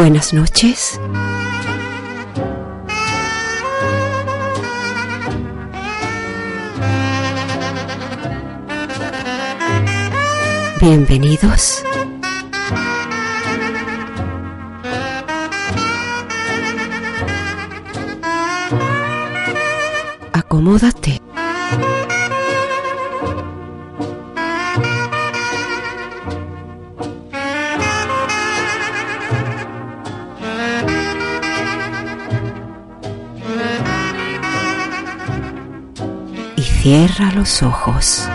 Buenas noches. Bienvenidos. Acomódate. Cierra los ojos.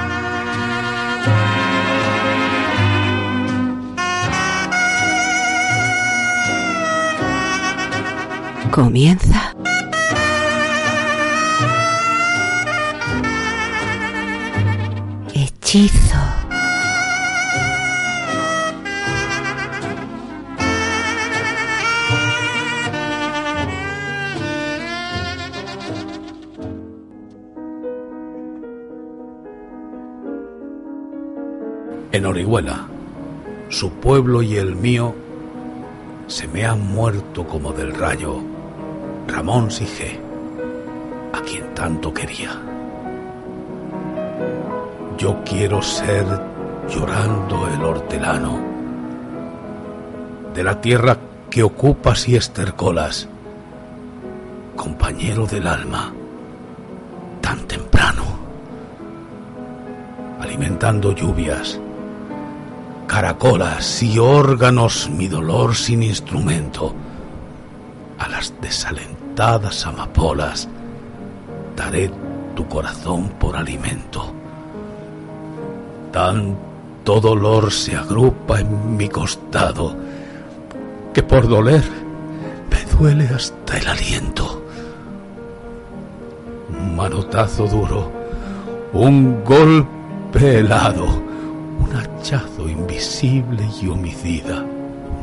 Comienza. En Orihuela, su pueblo y el mío se me han muerto como del rayo Ramón Sige, a quien tanto quería. Yo quiero ser llorando el hortelano de la tierra que ocupas y estercolas, compañero del alma, tan temprano, alimentando lluvias, caracolas y órganos mi dolor sin instrumento. A las desalentadas amapolas daré tu corazón por alimento. Tanto dolor se agrupa en mi costado que por doler me duele hasta el aliento. Un manotazo duro, un golpe helado invisible y homicida,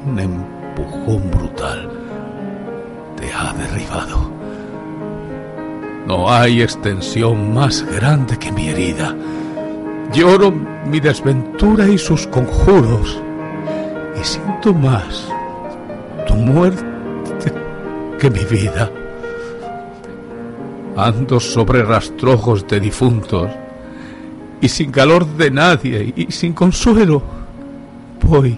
un empujón brutal, te ha derribado. No hay extensión más grande que mi herida. Lloro mi desventura y sus conjuros, y siento más tu muerte que mi vida. Ando sobre rastrojos de difuntos, y sin calor de nadie y sin consuelo, voy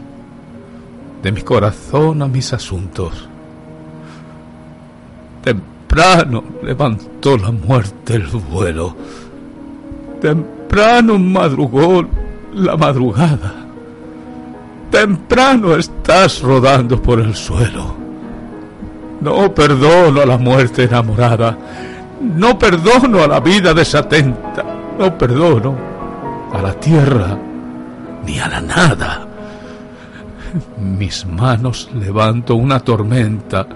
de mi corazón a mis asuntos. Temprano levantó la muerte el vuelo, temprano madrugó la madrugada, temprano estás rodando por el suelo. No perdono a la muerte enamorada, no perdono a la vida desatenta, no perdono a la tierra ni a la nada. Mis manos levanto una tormenta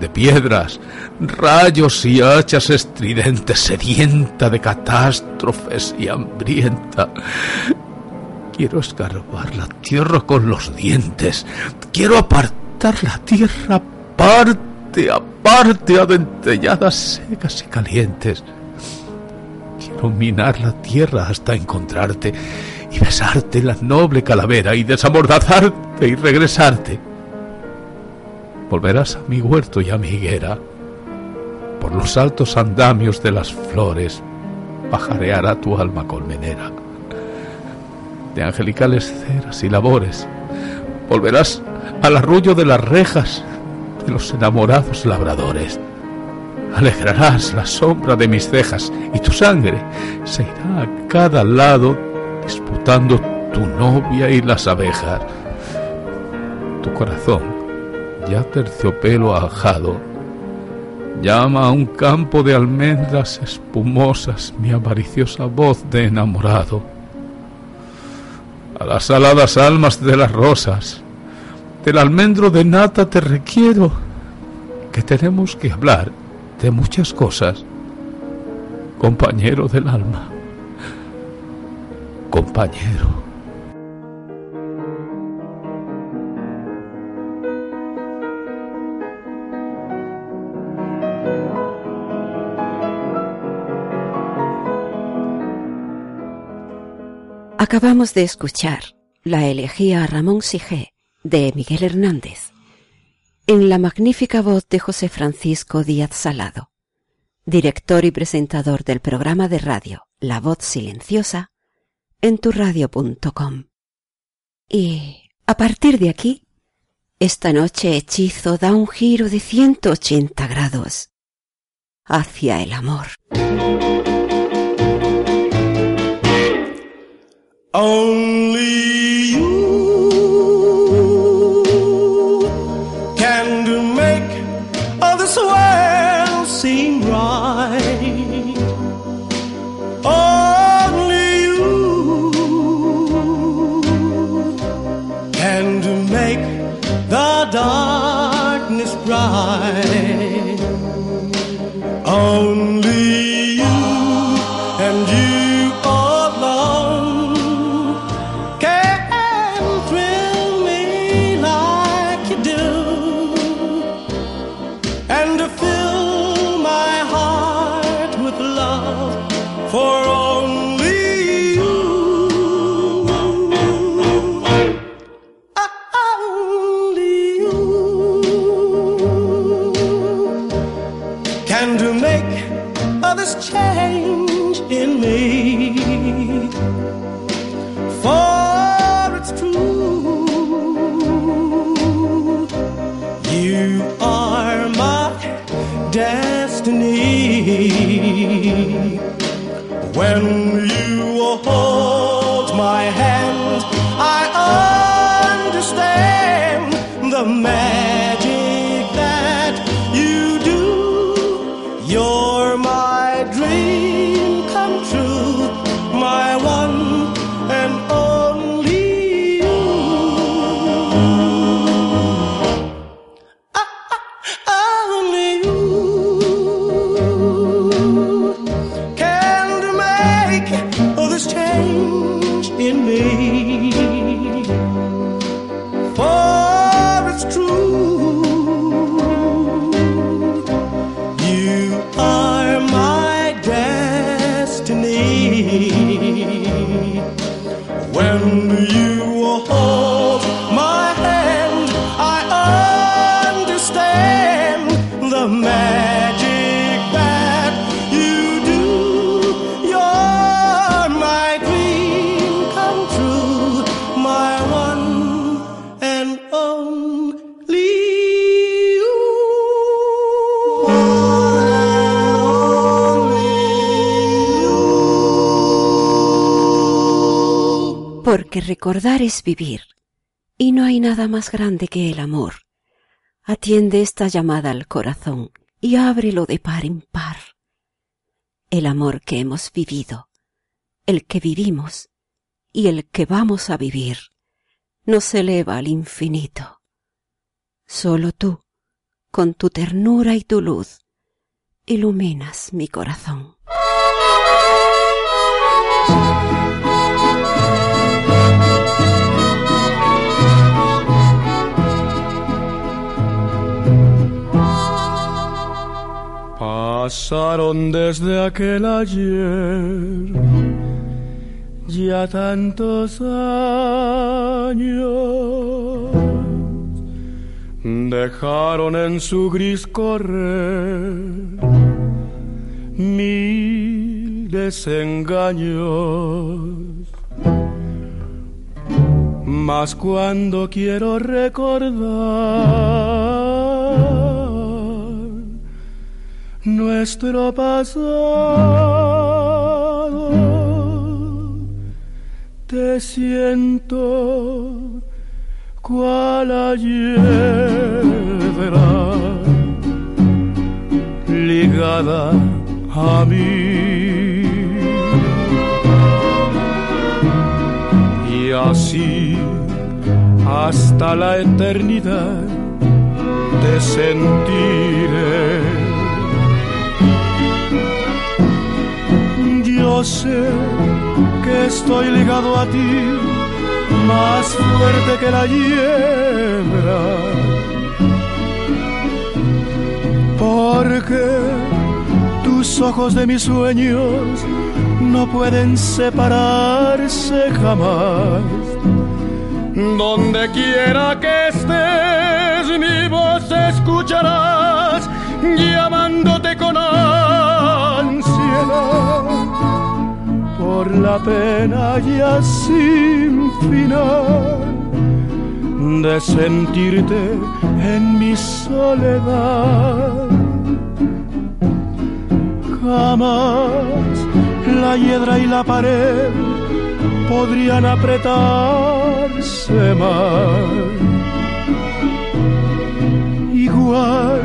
de piedras, rayos y hachas estridentes, sedienta de catástrofes y hambrienta. Quiero escarbar la tierra con los dientes, quiero apartar la tierra parte a parte, a dentelladas secas y calientes quiero minar la tierra hasta encontrarte y besarte la noble calavera y desamordazarte y regresarte. Volverás a mi huerto y a mi higuera. Por los altos andamios de las flores pajareará tu alma colmenera. De angelicales ceras y labores volverás al arrullo de las rejas de los enamorados labradores alegrarás la sombra de mis cejas y tu sangre se irá a cada lado disputando tu novia y las abejas. Tu corazón ya terciopelo ajado, llama a un campo de almendras espumosas mi avariciosa voz de enamorado. A las aladas almas de las rosas, del almendro de nata te requiero, que tenemos que hablar de muchas cosas, compañero del alma, compañero. Acabamos de escuchar la elegía a Ramón Sigé de Miguel Hernández en la magnífica voz de José Francisco Díaz Salado, director y presentador del programa de radio La Voz Silenciosa en turradio.com. Y a partir de aquí, esta noche Hechizo da un giro de 180 grados hacia el amor. Recordar es vivir, y no hay nada más grande que el amor. Atiende esta llamada al corazón y ábrelo de par en par. El amor que hemos vivido, el que vivimos y el que vamos a vivir, nos eleva al infinito. Solo tú, con tu ternura y tu luz, iluminas mi corazón. Pasaron desde aquel ayer ya tantos años, dejaron en su gris correr mil desengaños. Mas cuando quiero recordar nuestro pasado, te siento cual ayer ligada a mí. Y así hasta la eternidad te sentiré. Sé que estoy ligado a ti más fuerte que la hiedra. Porque tus ojos de mis sueños no pueden separarse jamás. Donde quiera que estés, mi voz escucharás, llamándote con ansiedad por la pena ya sin final de sentirte en mi soledad. Jamás la hiedra y la pared podrían apretarse más. Igual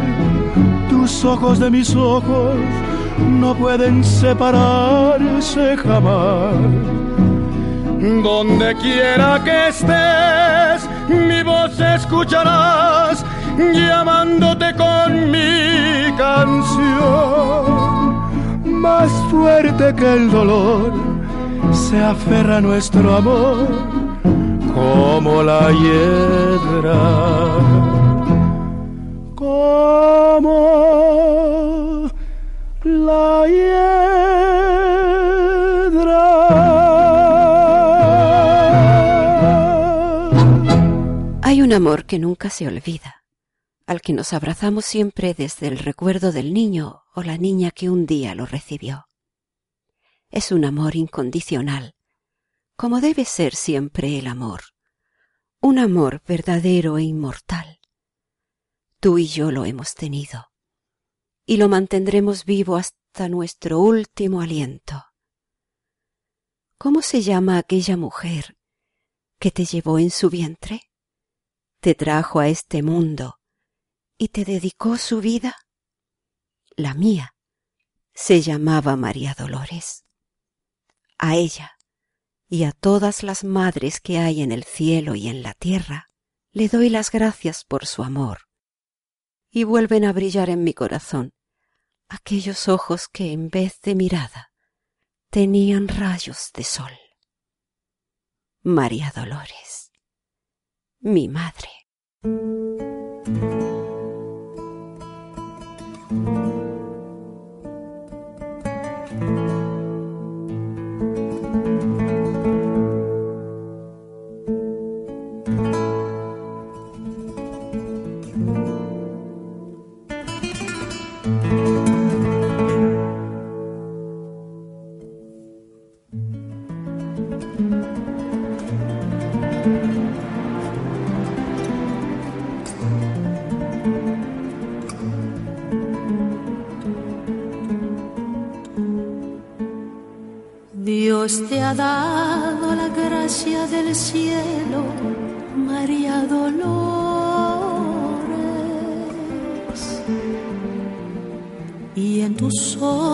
tus ojos de mis ojos no pueden separarse jamás. Donde quiera que estés, mi voz escucharás, llamándote con mi canción. Más fuerte que el dolor, se aferra nuestro amor como la hiedra. Como Hay un amor que nunca se olvida, al que nos abrazamos siempre desde el recuerdo del niño o la niña que un día lo recibió. Es un amor incondicional, como debe ser siempre el amor, un amor verdadero e inmortal. Tú y yo lo hemos tenido y lo mantendremos vivo hasta nuestro último aliento. ¿Cómo se llama aquella mujer que te llevó en su vientre? ¿Te trajo a este mundo y te dedicó su vida? La mía se llamaba María Dolores. A ella y a todas las madres que hay en el cielo y en la tierra, le doy las gracias por su amor y vuelven a brillar en mi corazón aquellos ojos que en vez de mirada tenían rayos de sol. María Dolores, mi madre. Cielo, María Dolores. Y en tus ojos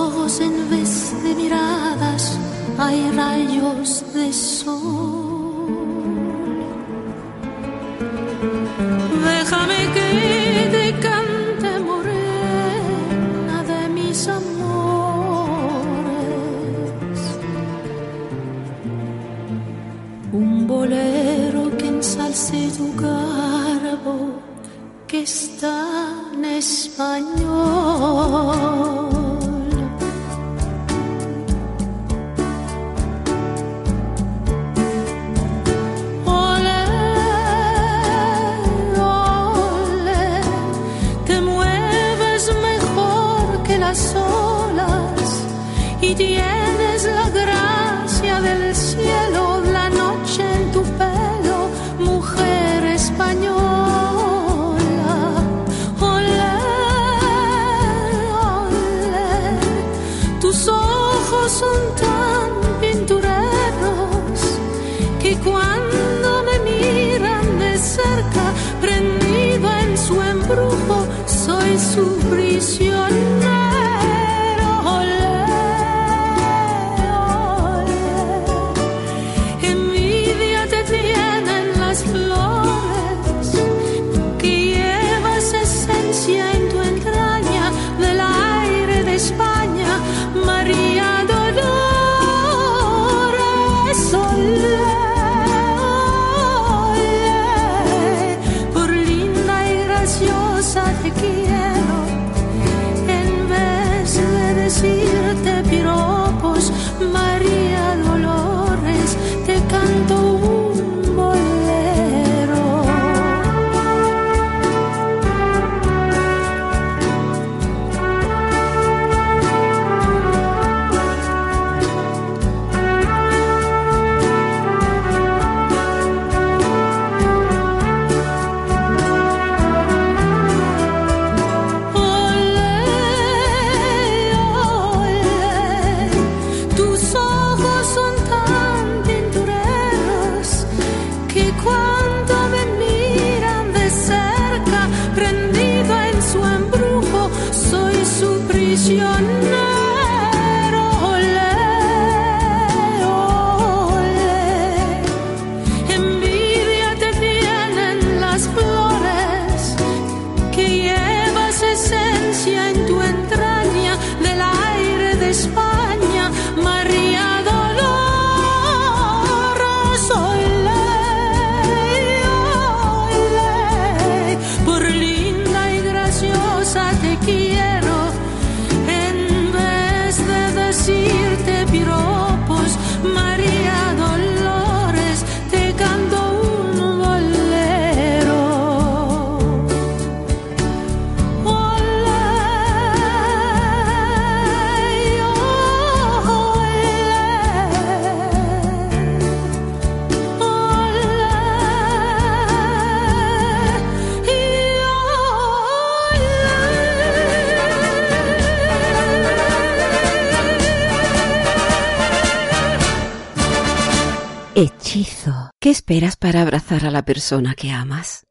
¿Qué esperas para abrazar a la persona que amas?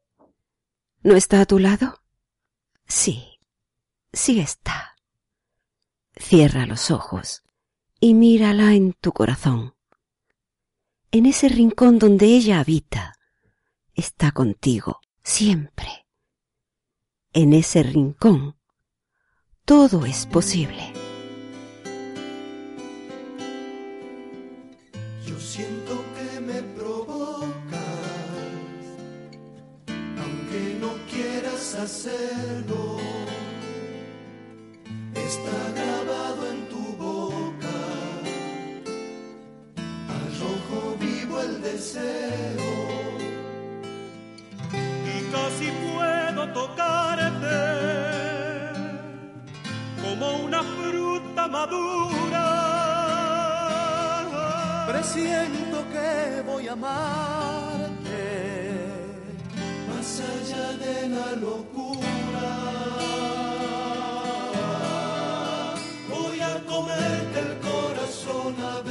¿No está a tu lado? Sí, sí está. Cierra los ojos y mírala en tu corazón. En ese rincón donde ella habita, está contigo siempre. En ese rincón, todo es posible. Hacerlo. Está grabado en tu boca. Al rojo vivo el deseo. Y casi puedo tocarte como una fruta madura. Presiento que voy a amar allá de la locura. Voy a comerte el corazón a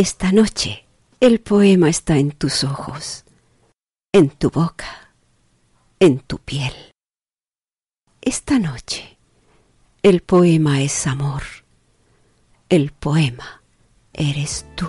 Esta noche el poema está en tus ojos, en tu boca, en tu piel. Esta noche el poema es amor, el poema eres tú.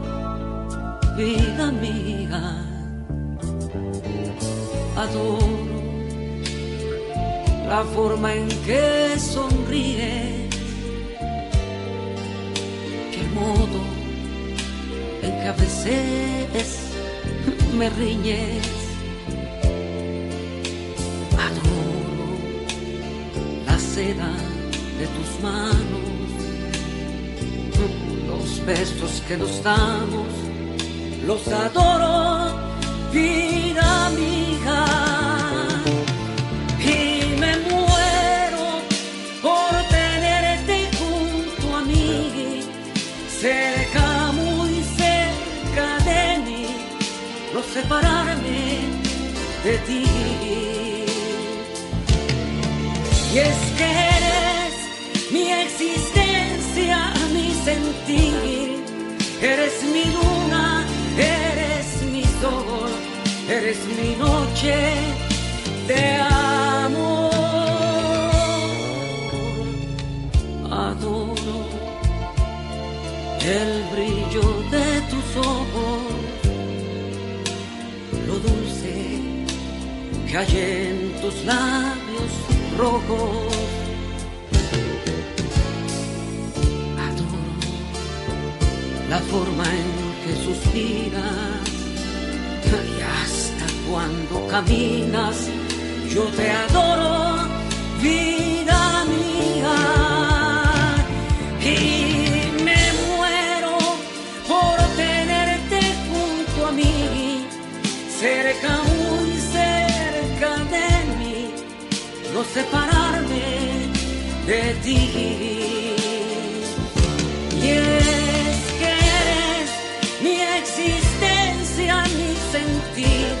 vida mía. Adoro la forma en que sonríe, el modo en que a veces me riñes. Adoro la seda de tus manos, los besos que nos damos los adoro, vida mía. Y me muero por tenerte junto a mí, cerca, muy cerca de mí, no separarme de ti. Y es que eres mi existencia, mi sentir, eres mi mi sol, eres mi noche de amor. Adoro el brillo de tus ojos, lo dulce que hay en tus labios rojos. Adoro la forma en que suspiras cuando caminas yo te adoro, vida mía. Y me muero por tenerte junto a mí, cerca, muy cerca de mí, no separarme de ti. Y es que eres mi existencia, mi sentir.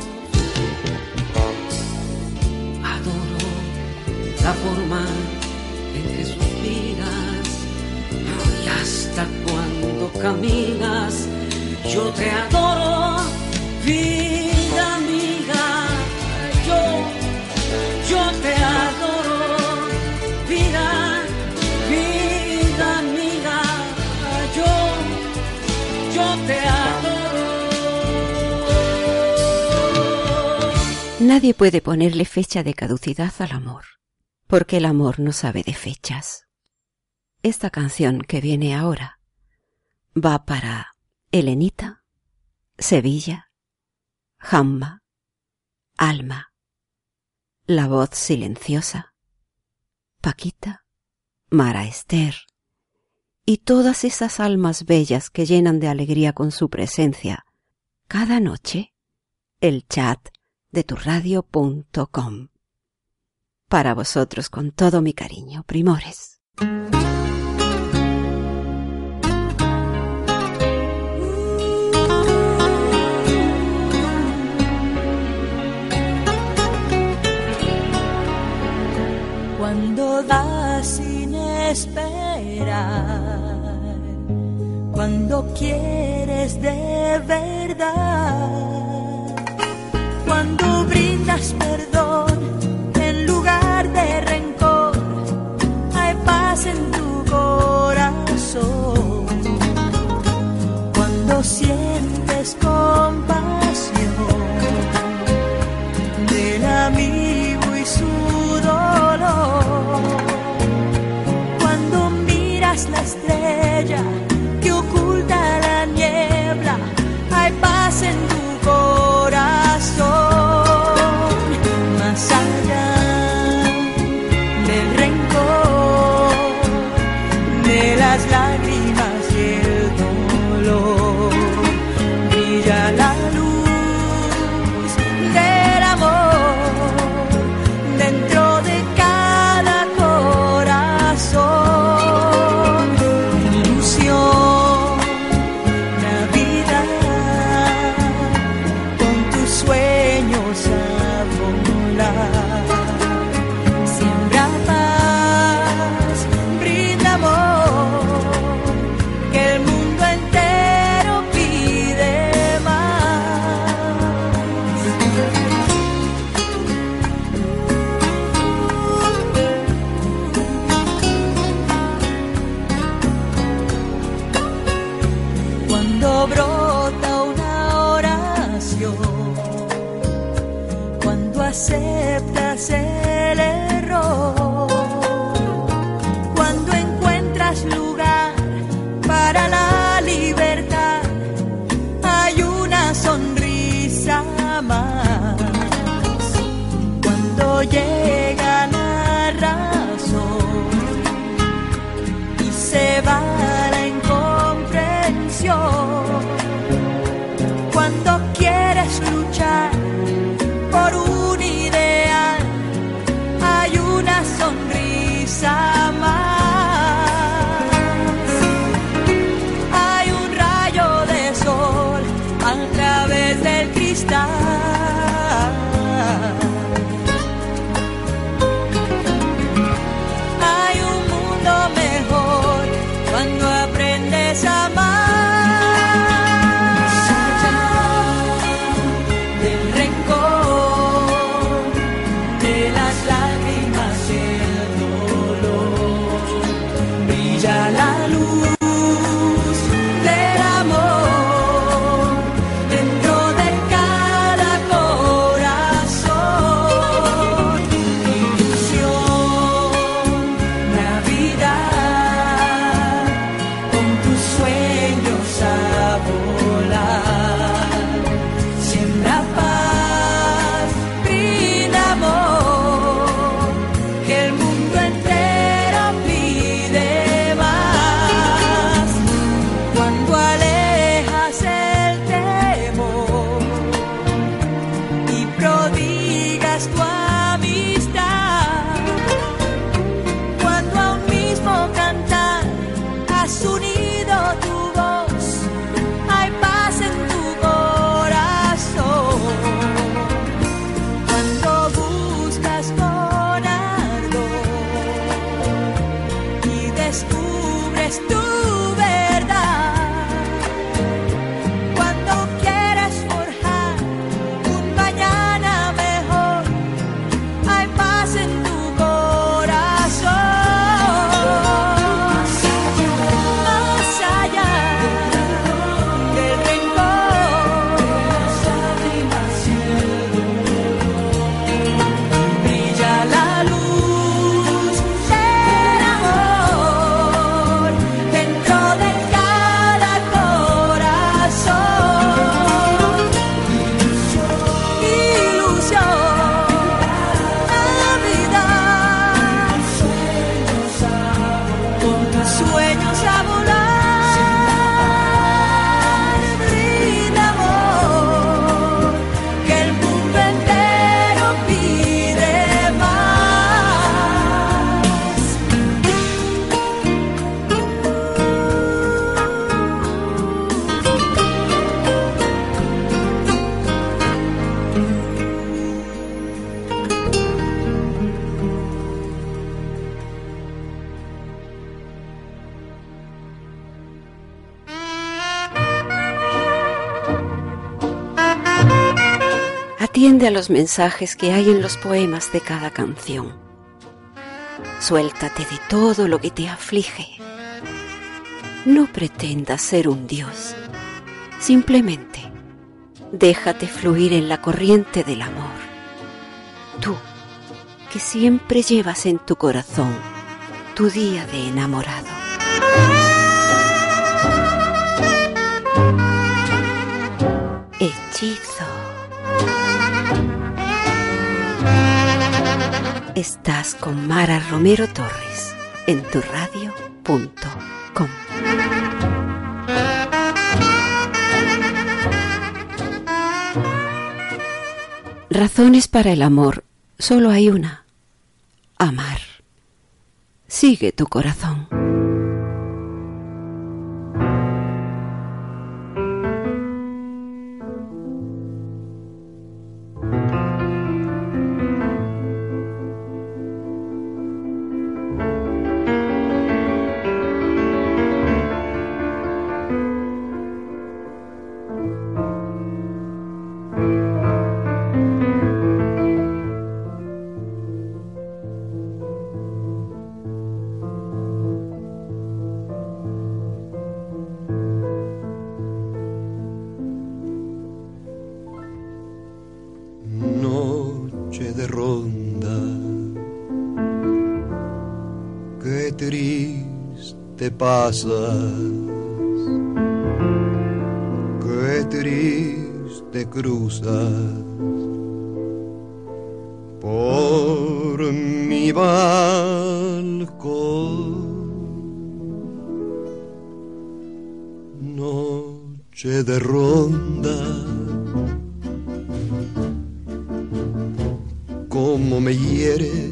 La forma en que suspiras y hasta cuando caminas. Yo te adoro, vida amiga. Yo, yo te adoro, vida, vida amiga. Yo, yo te adoro. Nadie puede ponerle fecha de caducidad al amor, porque el amor no sabe de fechas. Esta canción que viene ahora va para Elenita, Sevilla, Jamba, Alma, la voz silenciosa, Paquita, Mara Esther y todas esas almas bellas que llenan de alegría con su presencia cada noche el chat de turradio.com. Para vosotros con todo mi cariño, primores. Cuando das sin esperar, cuando quieres de verdad, cuando brindas perdón Sientes compasión del amigo y su dolor. Cuando miras la estrella Atiende a los mensajes que hay en los poemas de cada canción. Suéltate de todo lo que te aflige. No pretendas ser un dios. Simplemente déjate fluir en la corriente del amor. Tú, que siempre llevas en tu corazón tu día de enamorado. Hechizo. Estás con Mara Romero Torres en tu radio.com. Razones para el amor, solo hay una. Amar. Sigue tu corazón. Pasas, qué triste cruzas por mi balcón. Noche de ronda. cómo me hieres,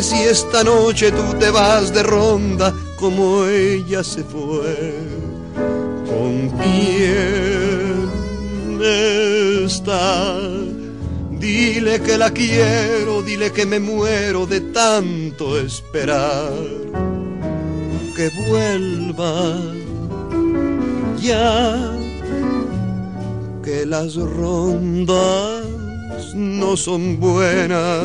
Si esta noche tú te vas de ronda como ella se fue. ¿Con quién está? Dile que la quiero, dile que me muero de tanto esperar. Que vuelva ya que las rondas no son buenas,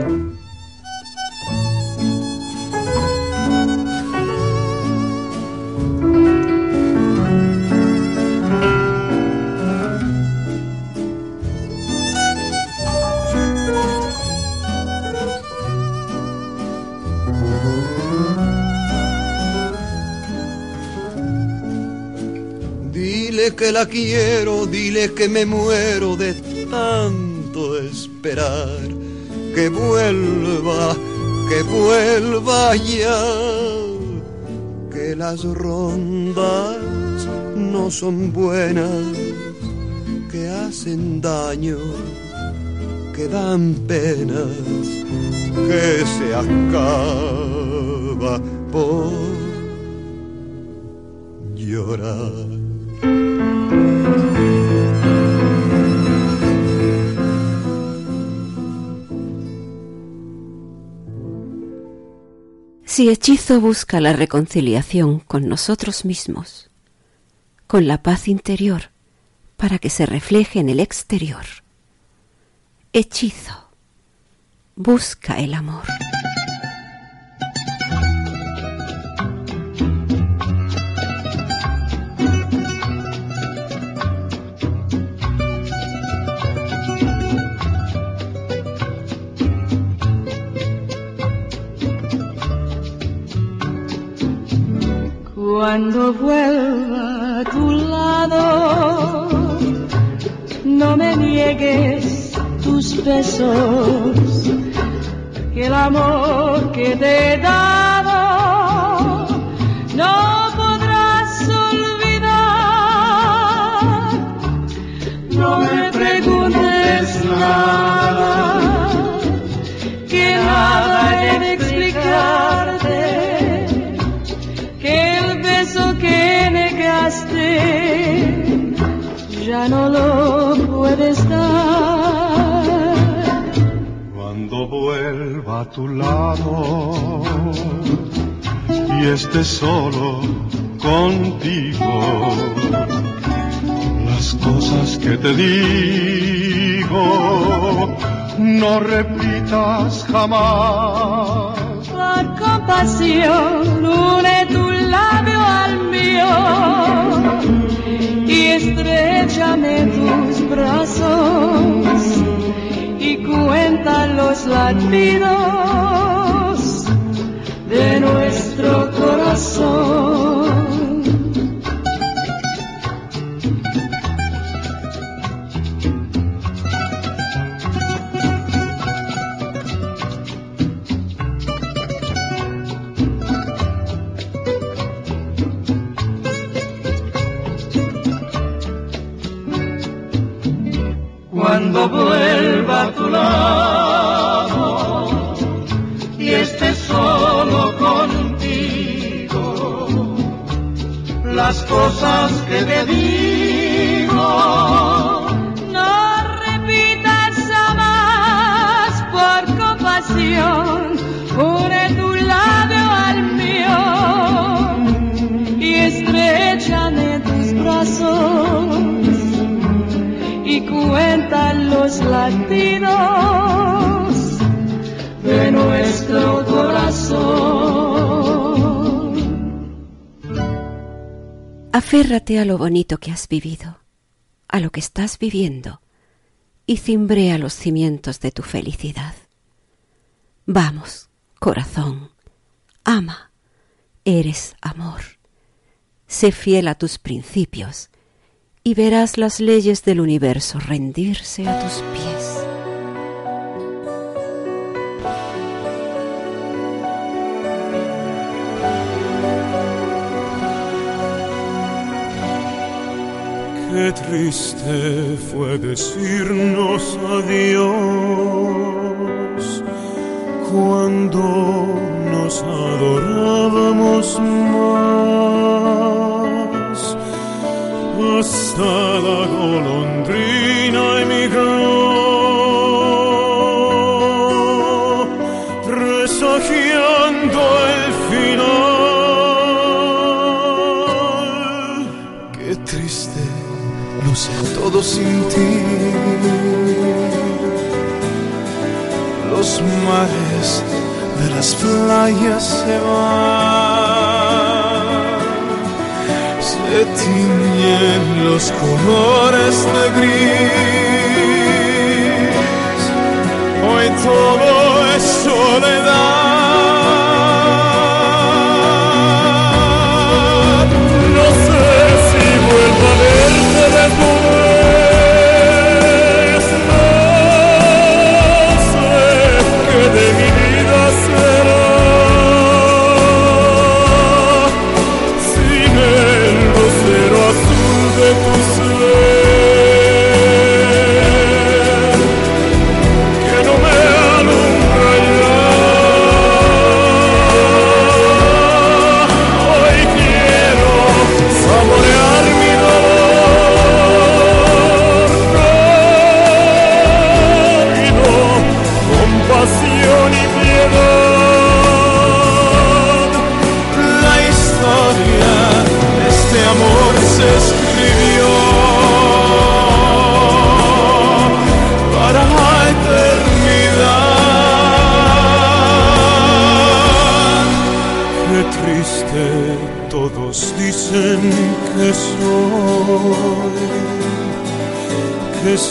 Quiero, dile que me muero de tanto esperar. Que vuelva, que vuelva ya. Que las rondas no son buenas, que hacen daño, que dan penas, que se acaba por llorar. Si hechizo busca la reconciliación con nosotros mismos, con la paz interior, para que se refleje en el exterior. Hechizo busca el amor. Cuando vuelva a tu lado, no me niegues tus besos, que el amor que te he dado no podrás olvidar. No me preguntes nada, ya no lo puedes dar. Cuando vuelva a tu lado y esté solo contigo, las cosas que te digo no repitas jamás. Por compasión, une tu labio al mío estrechame tus brazos y cuenta los latidos de nuestro corazón. De nuestro corazón. Aférrate a lo bonito que has vivido, a lo que estás viviendo, y cimbrea los cimientos de tu felicidad. Vamos, corazón, ama, eres amor. Sé fiel a tus principios y verás las leyes del universo rendirse a tus pies. Qué triste fue decirnos adiós cuando nos adorábamos más. Hasta la golondrina emigró, presagiando el final. Qué triste, sé todo sin ti. Los mares de las playas se van, se tiñen los colores de gris. Hoy todo es soledad. No sé si vuelvo a verte después.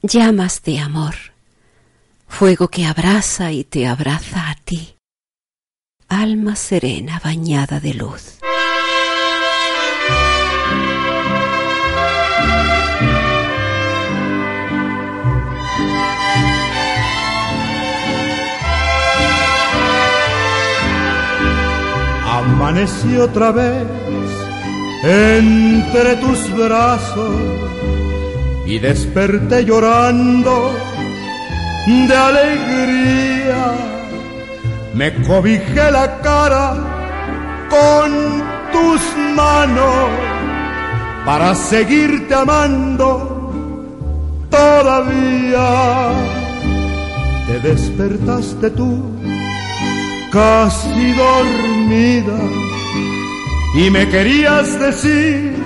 Llamas de amor, fuego que abraza y te abraza a ti, alma serena bañada de luz. Amanecí otra vez entre tus brazos y desperté llorando de alegría. Me cobijé la cara con tus manos para seguirte amando todavía. Te despertaste tú casi dormida y me querías decir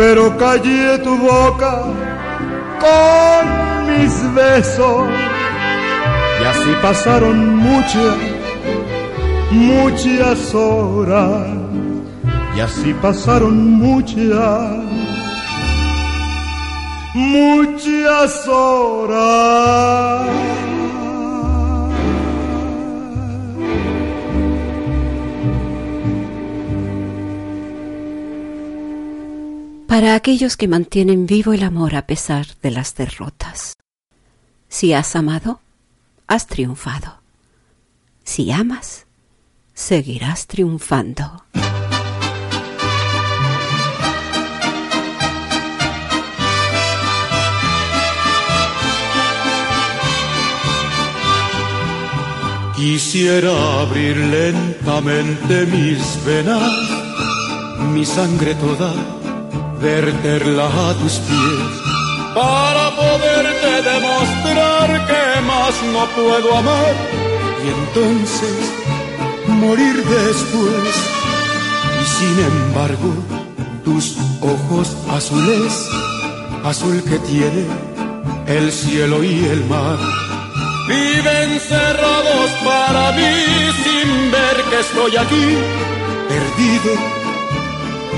pero callé tu boca con mis besos. Y así pasaron muchas, muchas horas. Y así pasaron muchas, muchas horas. Para aquellos que mantienen vivo el amor a pesar de las derrotas. Si has amado, has triunfado. Si amas, seguirás triunfando. Quisiera abrir lentamente mis venas, mi sangre toda verterla a tus pies para poderte demostrar que más no puedo amar y entonces morir después. Y sin embargo, tus ojos azules, azul que tiene el cielo y el mar, viven cerrados para mí sin ver que estoy aquí, perdido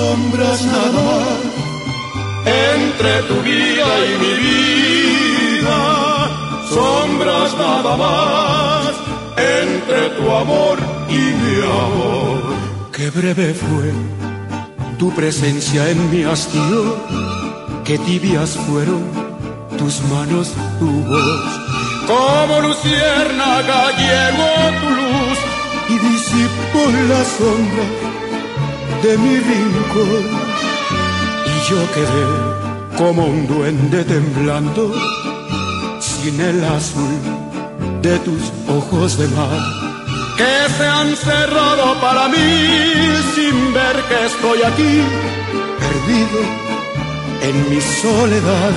sombras nada más en entre tu vida y mi vida, sombras nada más entre tu amor y mi amor. Qué breve fue tu presencia en mi hastío, qué tibias fueron tus manos, tu voz. Como luciérnaga llegó tu luz y disipó la sombra de mi rincón. Y yo quedé como un duende temblando sin el azul de tus ojos de mar. Que se han cerrado para mí sin ver que estoy aquí, perdido en mi soledad.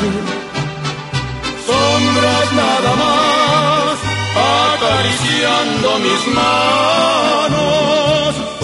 Sombras nada más, acariciando mis manos.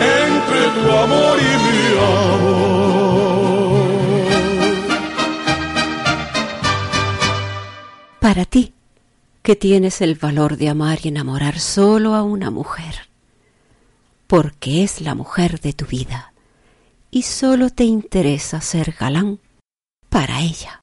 entre tu amor y mi amor. Para ti, que tienes el valor de amar y enamorar solo a una mujer, porque es la mujer de tu vida y solo te interesa ser galán para ella.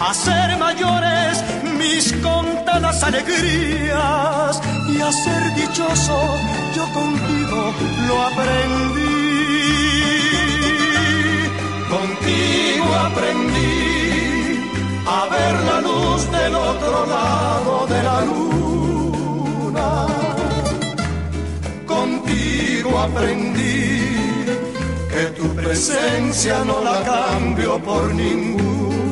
a ser mayores mis contadas alegrías y a ser dichoso yo contigo lo aprendí. Contigo aprendí a ver la luz del otro lado de la luna. Contigo aprendí que tu presencia no la cambio por ninguna.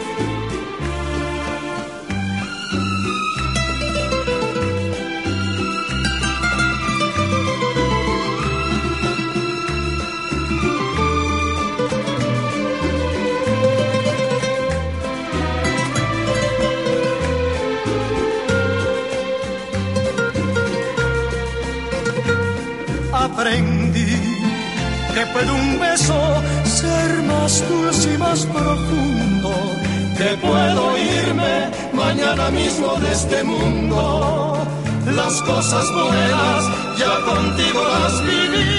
Más profundo, que puedo irme mañana mismo de este mundo. Las cosas buenas ya contigo las viví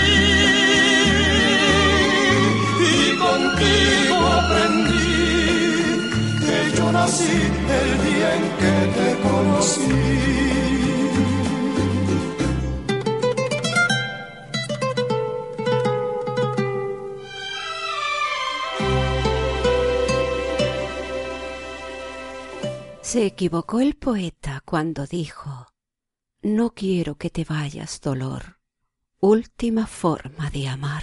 y contigo aprendí que yo nací el día en que te conocí. Se equivocó el poeta cuando dijo, No quiero que te vayas, dolor, última forma de amar.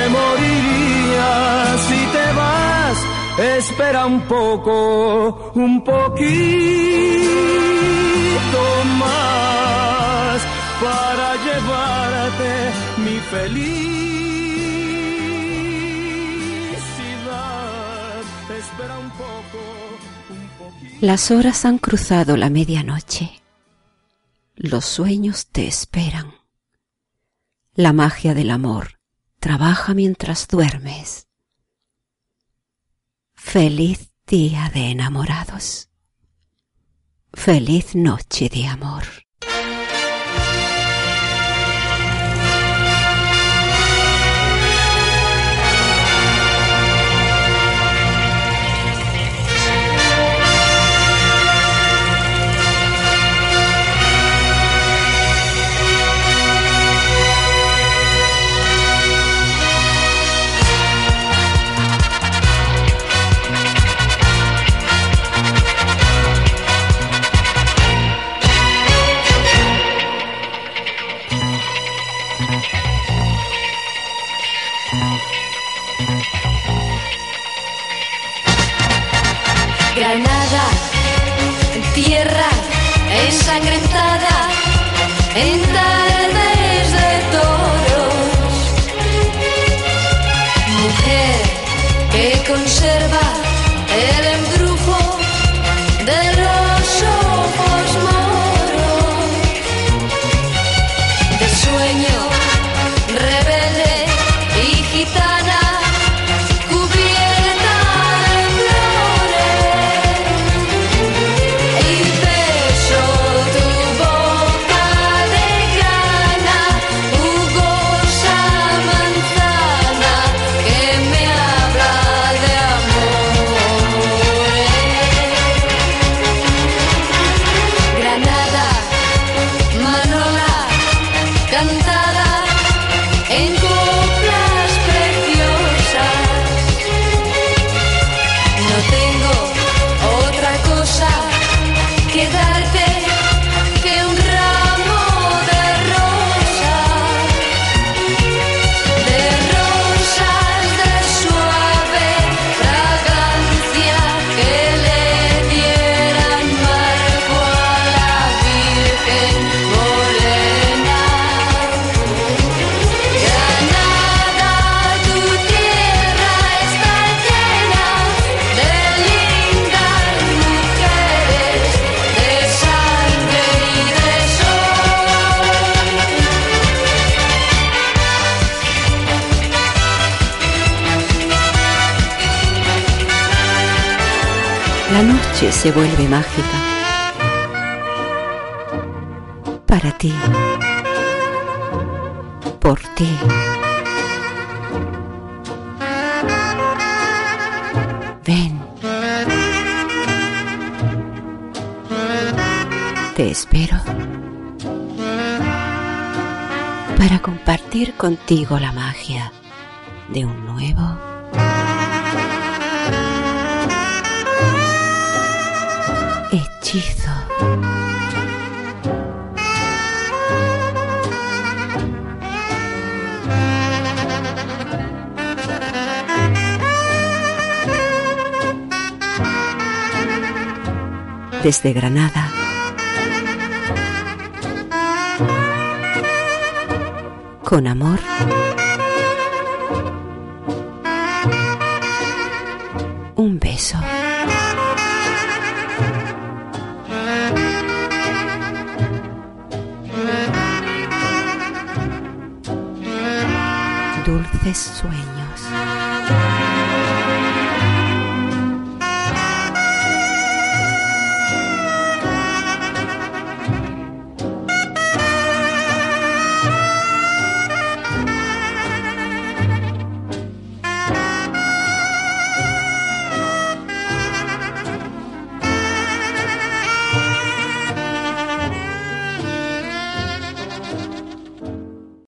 Espera un poco, un poquito más para llevarte mi felicidad. Espera un poco, un poquito. Las horas han cruzado la medianoche. Los sueños te esperan. La magia del amor trabaja mientras duermes. Feliz día de enamorados. Feliz noche de amor. Se vuelve mágica. Para ti. Por ti. Ven. Te espero para compartir contigo la magia de un nuevo Desde Granada. Con amor.